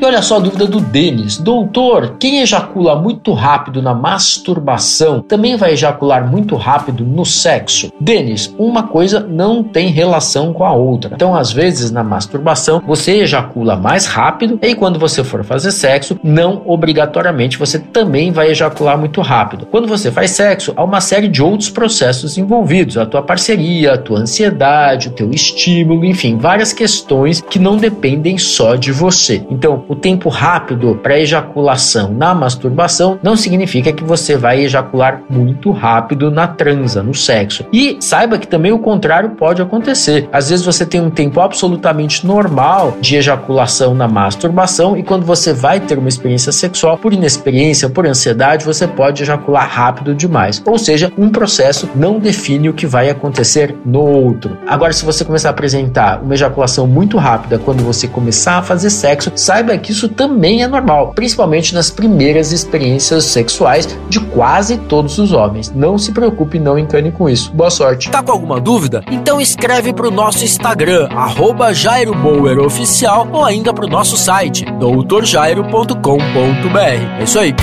E olha só a dúvida do Denis. Doutor, quem ejacula muito rápido na masturbação também vai ejacular muito rápido no sexo? Denis, uma coisa não tem relação com a outra. Então, às vezes, na masturbação, você ejacula mais rápido e quando você for fazer sexo, não obrigatoriamente você também vai ejacular muito rápido. Quando você faz sexo, há uma série de outros processos envolvidos, a tua parceria, a tua ansiedade, o teu estímulo, enfim, várias questões que não dependem só de você. Então, o tempo rápido para ejaculação na masturbação não significa que você vai ejacular muito rápido na transa, no sexo. E saiba que também o contrário pode acontecer. Às vezes você tem um tempo absolutamente normal de ejaculação na masturbação e quando você vai ter uma experiência sexual, por inexperiência, por ansiedade, você pode ejacular rápido demais. Ou seja, um processo não define o que vai acontecer no outro. Agora, se você começar a apresentar uma ejaculação muito rápida quando você começar a fazer sexo, saiba que isso também é normal, principalmente nas primeiras experiências sexuais de quase todos os homens. Não se preocupe, não encane com isso. Boa sorte. Tá com alguma dúvida? Então escreve pro nosso Instagram, arroba Jairo Bauer Oficial, ou ainda pro nosso site, doutorjairo.com.br. É isso aí.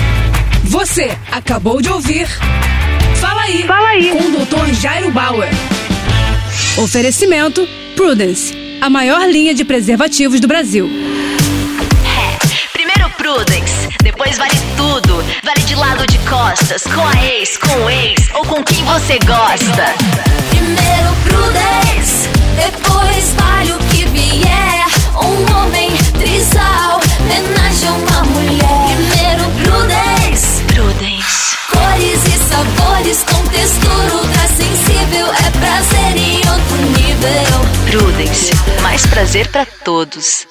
Você acabou de ouvir. Fala aí. Fala aí. Com o Dr. Jairo Bauer. Oferecimento Prudence, a maior linha de preservativos do Brasil. Vale de lado de costas, com a ex, com o ex ou com quem você gosta. Primeiro Prudence, depois vale o que vier. Um homem trisal, homenagem a uma mulher. Primeiro Prudence. Prudence. Cores e sabores com textura ultra sensível. É prazer em outro nível. Prudence. Mais prazer para todos.